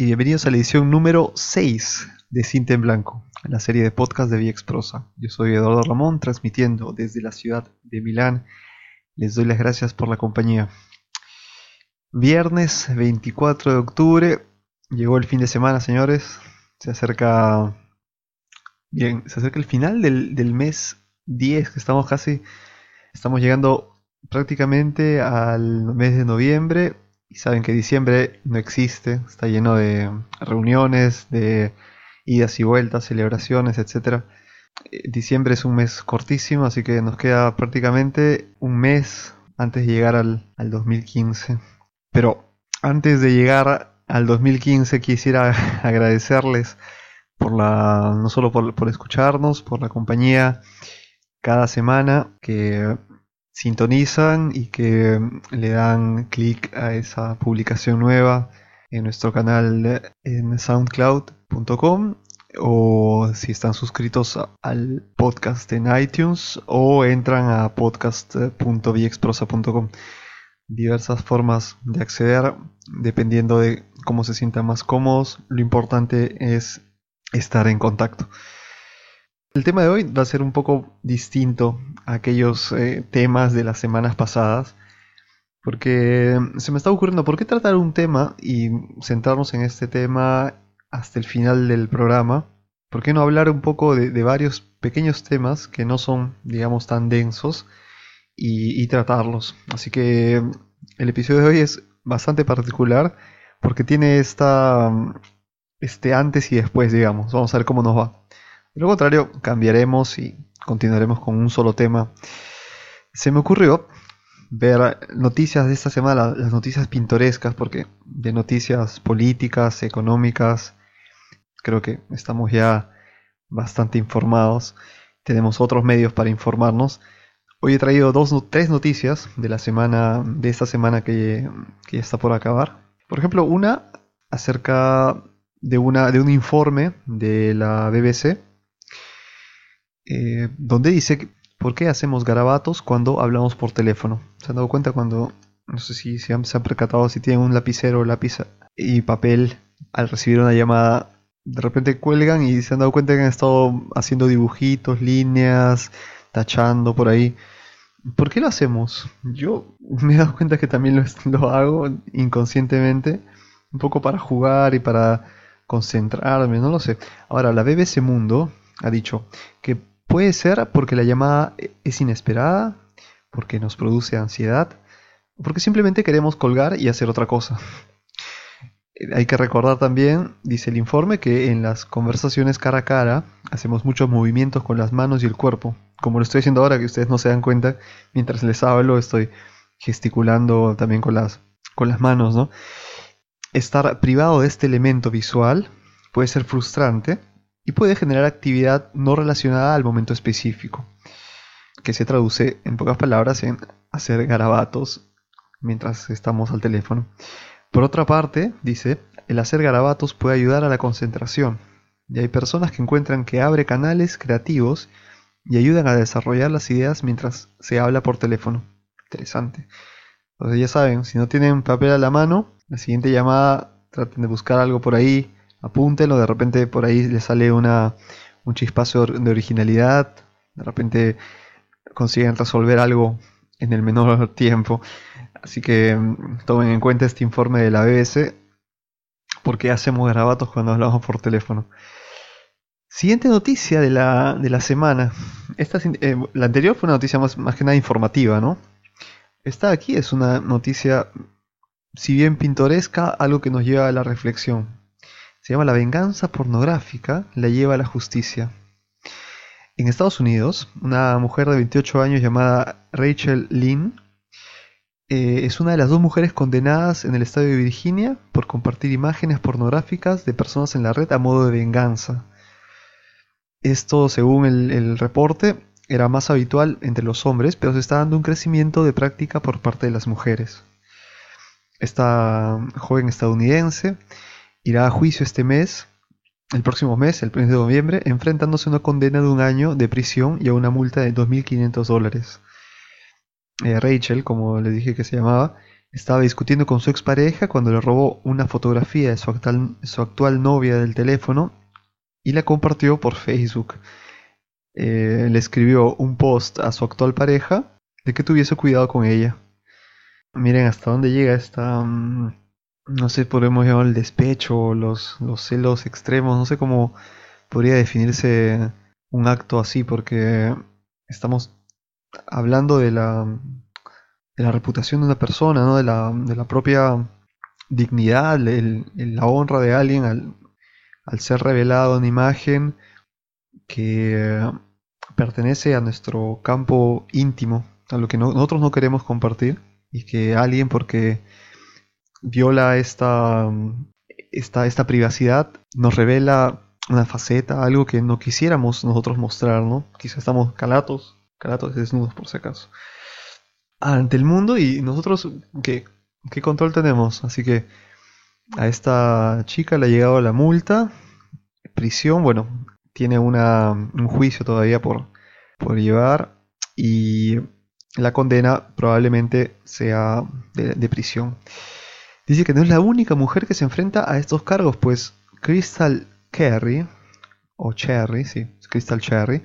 y bienvenidos a la edición número 6 de Cinta en Blanco, la serie de podcast de VX Prosa. Yo soy Eduardo Ramón, transmitiendo desde la ciudad de Milán. Les doy las gracias por la compañía. Viernes 24 de octubre, llegó el fin de semana, señores. Se acerca. Bien, se acerca el final del, del mes 10, que estamos casi. Estamos llegando prácticamente al mes de noviembre y saben que diciembre no existe, está lleno de reuniones, de idas y vueltas, celebraciones, etc. Eh, diciembre es un mes cortísimo, así que nos queda prácticamente un mes antes de llegar al, 2015. Pero antes de llegar al 2015 quisiera agradecerles por la no solo por, por escucharnos, por la compañía cada semana que sintonizan y que le dan clic a esa publicación nueva en nuestro canal en soundcloud.com o si están suscritos al podcast en iTunes o entran a podcast.viexprosa.com. Diversas formas de acceder dependiendo de cómo se sientan más cómodos. Lo importante es estar en contacto. El tema de hoy va a ser un poco distinto a aquellos eh, temas de las semanas pasadas, porque se me está ocurriendo, ¿por qué tratar un tema y centrarnos en este tema hasta el final del programa? ¿Por qué no hablar un poco de, varios pequeños temas que no son, digamos, tan densos y, y tratarlos? Así que el episodio de hoy es bastante particular porque tiene esta, este antes y después, digamos. Vamos a ver cómo nos va. Lo contrario, cambiaremos y continuaremos con un solo tema. Se me ocurrió ver noticias de esta semana, las noticias pintorescas, porque de noticias políticas, económicas, creo que estamos ya bastante informados. Tenemos otros medios para informarnos. Hoy he traído dos, tres noticias de la semana, de esta semana que, que ya está por acabar. Por ejemplo, una acerca de, una, de un informe de la BBC eh, donde dice por qué hacemos garabatos cuando hablamos por teléfono. ¿Se han dado cuenta cuando, no sé si se han, percatado, si tienen un lapicero, lápiz y papel al recibir una llamada, de repente cuelgan y se han dado cuenta que han estado haciendo dibujitos, líneas, tachando por ahí. ¿Por qué lo hacemos? Yo me he dado cuenta que también lo, lo hago inconscientemente, un poco para jugar y para concentrarme, no lo sé. Ahora, la BBC Mundo ha dicho que Puede ser porque la llamada es inesperada, porque nos produce ansiedad, porque simplemente queremos colgar y hacer otra cosa. Hay que recordar también, dice el informe, que en las conversaciones cara a cara hacemos muchos movimientos con las manos y el cuerpo. Como lo estoy haciendo ahora, que ustedes no se dan cuenta, mientras les hablo estoy gesticulando también con las, con las manos. ¿no? Estar privado de este elemento visual puede ser frustrante y puede generar actividad no relacionada al momento específico, que se traduce en pocas palabras en hacer garabatos mientras estamos al teléfono. Por otra parte, dice, el hacer garabatos puede ayudar a la concentración, y hay personas que encuentran que abre canales creativos y ayudan a desarrollar las ideas mientras se habla por teléfono. Interesante. Entonces ya saben, si no tienen papel a la mano, la siguiente llamada traten de buscar algo por ahí apúntenlo, de repente por ahí les sale una, un chispazo de originalidad, de repente consiguen resolver algo en el menor tiempo. Así que mm, tomen en cuenta este informe de la BBC, porque hacemos grabatos cuando hablamos por teléfono. Siguiente noticia de la, de la semana. Esta, eh, la anterior fue una noticia más, más que nada informativa, ¿no? Esta aquí es una noticia, si bien pintoresca, algo que nos lleva a la reflexión. Se llama La venganza pornográfica la lleva a la justicia. En Estados Unidos, una mujer de 28 años llamada Rachel Lynn eh, es una de las dos mujeres condenadas en el estado de Virginia por compartir imágenes pornográficas de personas en la red a modo de venganza. Esto, según el, el reporte, era más habitual entre los hombres, pero se está dando un crecimiento de práctica por parte de las mujeres. Esta joven estadounidense irá a juicio este mes, el próximo mes, el 1 de noviembre, enfrentándose a una condena de un año de prisión y a una multa de 2.500 dólares. Eh, Rachel, como le dije que se llamaba, estaba discutiendo con su expareja cuando le robó una fotografía de su actual, su actual novia del teléfono y la compartió por Facebook. Eh, le escribió un post a su actual pareja de que tuviese cuidado con ella. Miren hasta dónde llega esta... Mm, no sé, podemos llamar el despecho, los, los celos extremos, no sé cómo podría definirse un acto así, porque estamos hablando de la, de la reputación de una persona, ¿no? de, la, de la propia dignidad, la honra de alguien al, al ser revelado en imagen que pertenece a nuestro campo íntimo, a lo que nosotros no queremos compartir y que alguien porque viola esta, esta, esta privacidad nos revela una faceta, algo que no quisiéramos nosotros mostrar, ¿no? Quizá estamos calatos, calatos desnudos por si acaso, ante el mundo y nosotros, ¿qué, qué control tenemos? Así que a esta chica le ha llegado la multa, prisión, bueno, tiene una, un juicio todavía por, por llevar y la condena probablemente sea de, prisión. Dice que no es la única mujer que se enfrenta a estos cargos, pues Crystal Cherry, o Cherry, sí, Crystal Cherry,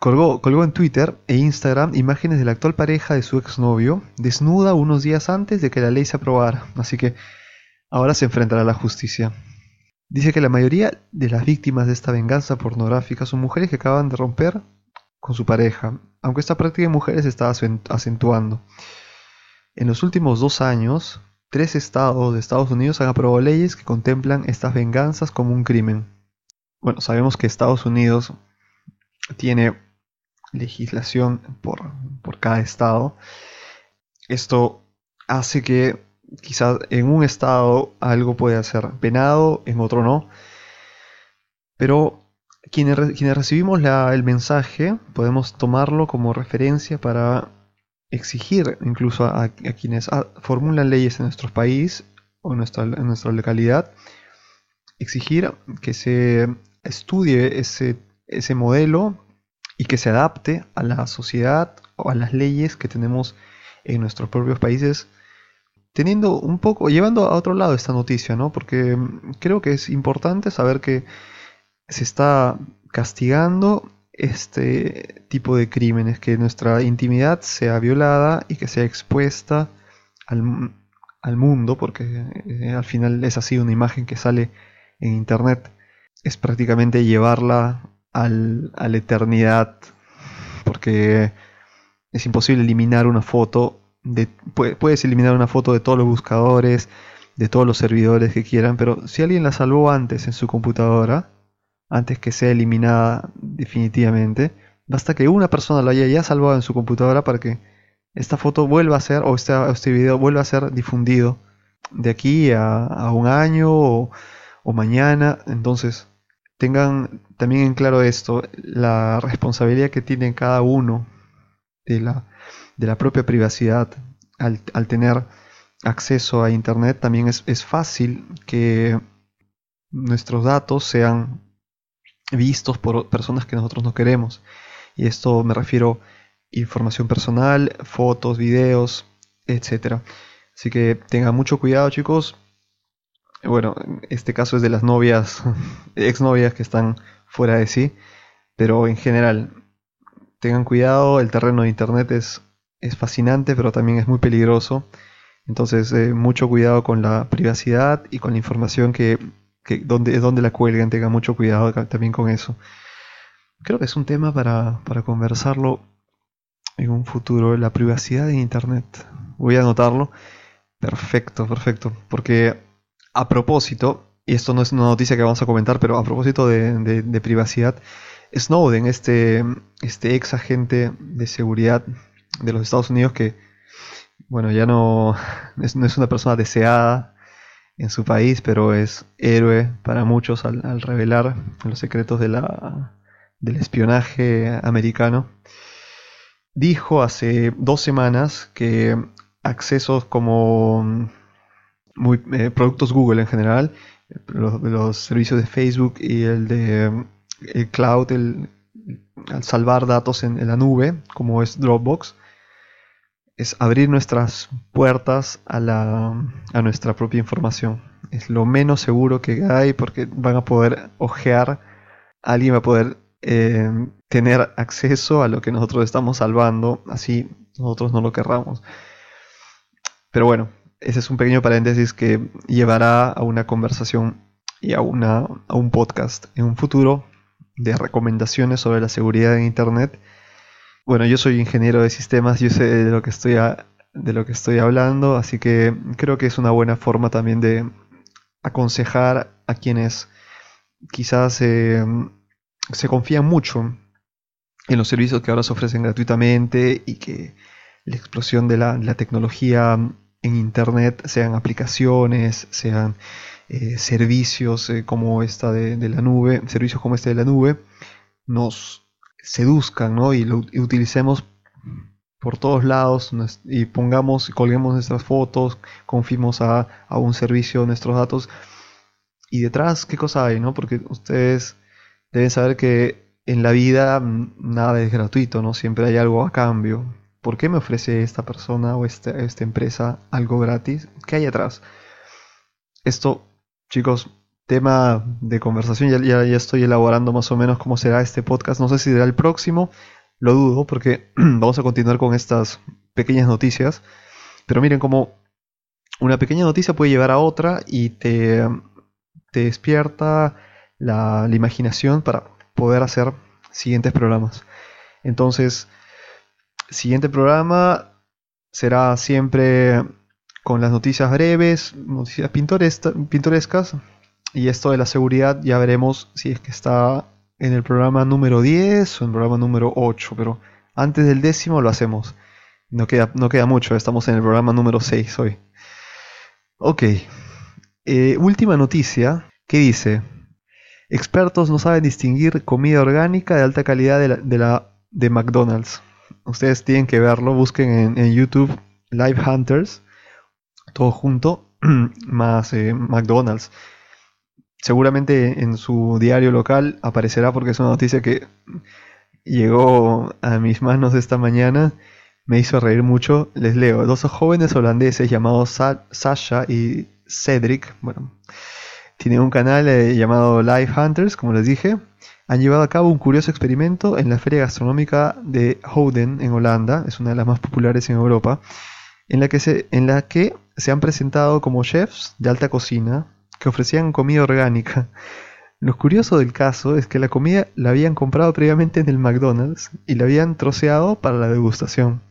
colgó, colgó en Twitter e Instagram imágenes de la actual pareja de su exnovio, desnuda unos días antes de que la ley se aprobara. Así que ahora se enfrentará a la justicia. Dice que la mayoría de las víctimas de esta venganza pornográfica son mujeres que acaban de romper con su pareja, aunque esta práctica de mujeres está acentuando. En los últimos dos años, tres estados de Estados Unidos han aprobado leyes que contemplan estas venganzas como un crimen. Bueno, sabemos que Estados Unidos tiene legislación por, por cada estado. Esto hace que quizás en un estado algo puede ser penado, en otro no. Pero quienes recibimos el mensaje podemos tomarlo como referencia para exigir incluso a, quienes formulan leyes en nuestro país o en nuestra, nuestra localidad, exigir que se estudie ese, ese modelo y que se adapte a la sociedad o a las leyes que tenemos en nuestros propios países teniendo un poco, llevando a otro lado esta noticia, ¿no? Porque mm, creo que es importante saber que se está castigando este tipo de crímenes, que nuestra intimidad sea violada y que sea expuesta al, al mundo, porque eh, al final es así una imagen que sale en internet, es prácticamente llevarla al, a la eternidad, porque es imposible eliminar una foto puedes eliminar una foto de todos los buscadores, de todos los servidores que quieran, pero si alguien la salvó antes en su computadora, antes que sea eliminada definitivamente, basta que una persona lo haya ya salvado en su computadora para que esta foto vuelva a ser, o este, este video vuelva a ser difundido de aquí a, un año o, mañana. Entonces, tengan también en claro esto, la responsabilidad que tiene cada uno de la propia privacidad al, tener acceso a Internet, también es, fácil que nuestros datos sean vistos por personas que nosotros no queremos. Y esto me refiero información personal, fotos, videos, etc. Así que tengan mucho cuidado chicos. Bueno, este caso es de las novias, exnovias que están fuera de sí, pero en general, tengan cuidado, el terreno de Internet es es fascinante, pero también es muy peligroso. Entonces, eh, mucho cuidado con la privacidad y con la información que, que donde, donde la cuelgan, tenga mucho cuidado también con eso. Creo que es un tema para, para conversarlo en un futuro, la privacidad en Internet. Voy a anotarlo. Perfecto, perfecto. Porque a propósito, y esto no es una noticia que vamos a comentar, pero a propósito de, de, de privacidad, Snowden, este, este ex agente de seguridad de los Estados Unidos que, bueno, ya no es, no es una persona deseada en su país, pero es héroe para muchos al, revelar los secretos de la, del espionaje americano. Dijo hace dos semanas que accesos como muy, eh, productos Google en general, los, los, servicios de Facebook y el de el cloud, al salvar datos en, la nube, como es Dropbox, es abrir nuestras puertas a, la, a nuestra propia información. Es lo menos seguro que hay porque van a poder ojear, alguien va a poder eh, tener acceso a lo que nosotros estamos salvando, así nosotros no lo querramos. Pero bueno, ese es un pequeño paréntesis que llevará a una conversación y a, una, a un podcast en un futuro de recomendaciones sobre la seguridad en Internet. Bueno, yo soy ingeniero de sistemas, yo sé de lo que estoy, de lo que estoy hablando, así que creo que es una buena forma también de aconsejar a quienes quizás eh, se confían mucho en los servicios que ahora se ofrecen gratuitamente y que la explosión de la, tecnología en Internet, sean aplicaciones, sean eh, servicios eh, como esta de, la nube, servicios como este de la nube, nos seduzcan ¿no? y lo utilicemos por todos lados y pongamos, colguemos nuestras fotos, confimos a, a, un servicio nuestros datos. Y detrás, ¿qué cosa hay? ¿no? Porque ustedes deben saber que en la vida nada es gratuito, ¿no? Siempre hay algo a cambio. ¿Por qué me ofrece esta persona o esta, esta empresa algo gratis? ¿Qué hay atrás? Esto, chicos, tema de conversación. Ya, ya, estoy elaborando más o menos cómo será este podcast. No sé si será el próximo. Lo dudo porque vamos a continuar con estas pequeñas noticias. Pero miren cómo una pequeña noticia puede llevar a otra y te, te despierta la, la imaginación para poder hacer siguientes programas. Entonces, siguiente programa será siempre con las noticias breves, noticias pintorescas, y esto de la seguridad ya veremos si es que está en el programa número 10 o en el programa número 8, pero antes del décimo lo hacemos. No queda, no queda mucho, estamos en el programa número 6 hoy. Ok, eh, última noticia que dice, expertos no saben distinguir comida orgánica de alta calidad de, la, de McDonald's. Ustedes tienen que verlo, busquen en, en YouTube Live Hunters, todo junto, más eh, McDonald's seguramente en su diario local aparecerá porque es una noticia que llegó a mis manos esta mañana. Me hizo reír mucho. Les leo. Dos jóvenes holandeses llamados Sasha y Cedric, bueno, tienen un canal eh, llamado Live Hunters, como les dije. Han llevado a cabo un curioso experimento en la feria gastronómica de Houden en Holanda, es una de las más populares en Europa, en la que se, en la que se han presentado como chefs de alta cocina que ofrecían comida orgánica. Lo curioso del caso es que la comida la habían comprado previamente en el McDonald's y la habían troceado para la degustación.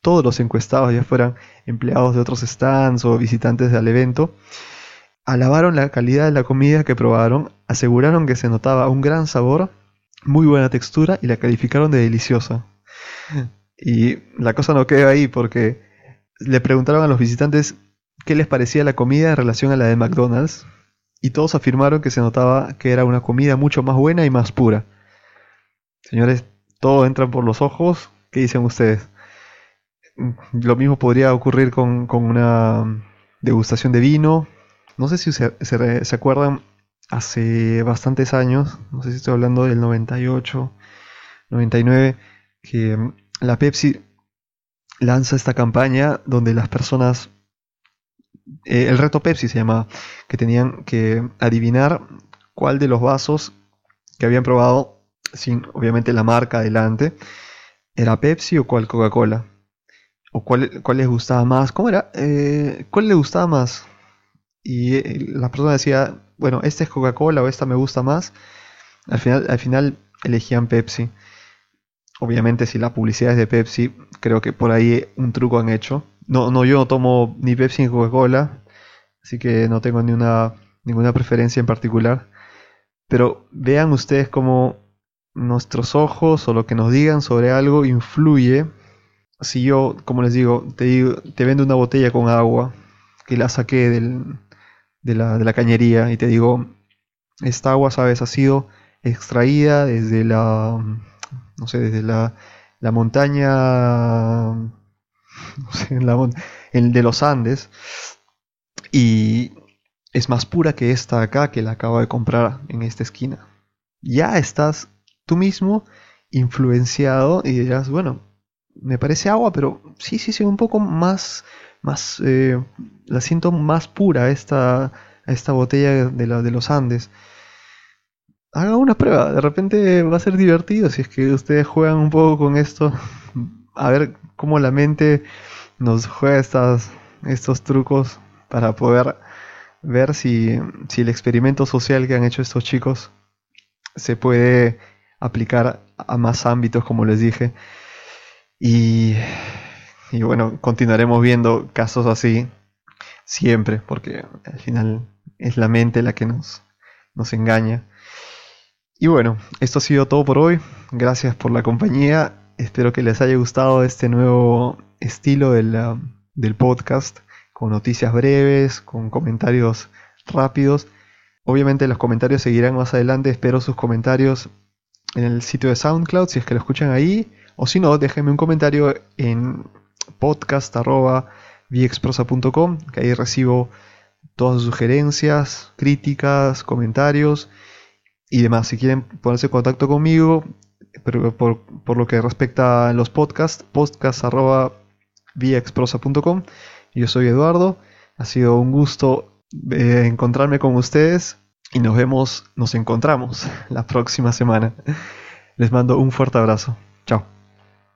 Todos los encuestados, ya fueran empleados de otros stands o visitantes del evento, alabaron la calidad de la comida que probaron, aseguraron que se notaba un gran sabor, muy buena textura y la calificaron de deliciosa. Y la cosa no quedó ahí porque le preguntaron a los visitantes qué les parecía la comida en relación a la de McDonald's y todos afirmaron que se notaba que era una comida mucho más buena y más pura. Señores, todo entra por los ojos. ¿Qué dicen ustedes? Lo mismo podría ocurrir con, una degustación de vino. No sé si se, se, acuerdan, hace bastantes años, no sé si estoy hablando del 98, 99, que la Pepsi lanza esta campaña donde las personas eh, el reto Pepsi se llamaba, que tenían que adivinar cuál de los vasos que habían probado, sin obviamente la marca adelante, era Pepsi o cuál Coca-Cola. O cuál, cuál, les gustaba más. ¿Cómo era? Eh, ¿Cuál le gustaba más? Y eh, la persona decía, bueno, este es Coca-Cola o esta me gusta más. Al final, al final elegían Pepsi. Obviamente si la publicidad es de Pepsi, creo que por ahí un truco han hecho. No, no, yo no tomo ni Pepsi ni Coca-Cola, así que no tengo ni una, ninguna preferencia en particular. Pero vean ustedes cómo nuestros ojos o lo que nos digan sobre algo influye. Si yo, como les digo, te, te vendo una botella con agua que la saqué del, de, la, de la cañería y te digo, esta agua, sabes, ha sido extraída desde la, no sé, desde la, la montaña el de los Andes, y es más pura que esta acá que la acabo de comprar en esta esquina. Ya estás tú mismo influenciado y dirás, bueno, me parece agua, pero sí, sí, sí, un poco más, más, eh, la siento más pura esta, esta botella de, la, de los Andes. Haga una prueba, de repente va a ser divertido si es que ustedes juegan un poco con esto, a ver cómo la mente nos juega estas, estos trucos para poder ver si, si el experimento social que han hecho estos chicos se puede aplicar a más ámbitos, como les dije. Y, y bueno, continuaremos viendo casos así siempre, porque al final es la mente la que nos, nos engaña. Y bueno, esto ha sido todo por hoy. Gracias por la compañía. Espero que les haya gustado este nuevo estilo del, del podcast, con noticias breves, con comentarios rápidos. Obviamente los comentarios seguirán más adelante. Espero sus comentarios en el sitio de SoundCloud si es que lo escuchan ahí. O si no, déjenme un comentario en podcast.viexprosa.com, que ahí recibo todas sus sugerencias, críticas, comentarios y demás. Si quieren ponerse en contacto conmigo, pero por, lo que respecta a los podcasts, podcast.viexprosa.com. Yo soy Eduardo. Ha sido un gusto eh, encontrarme con ustedes y nos vemos, nos encontramos la próxima semana. Les mando un fuerte abrazo. Chao.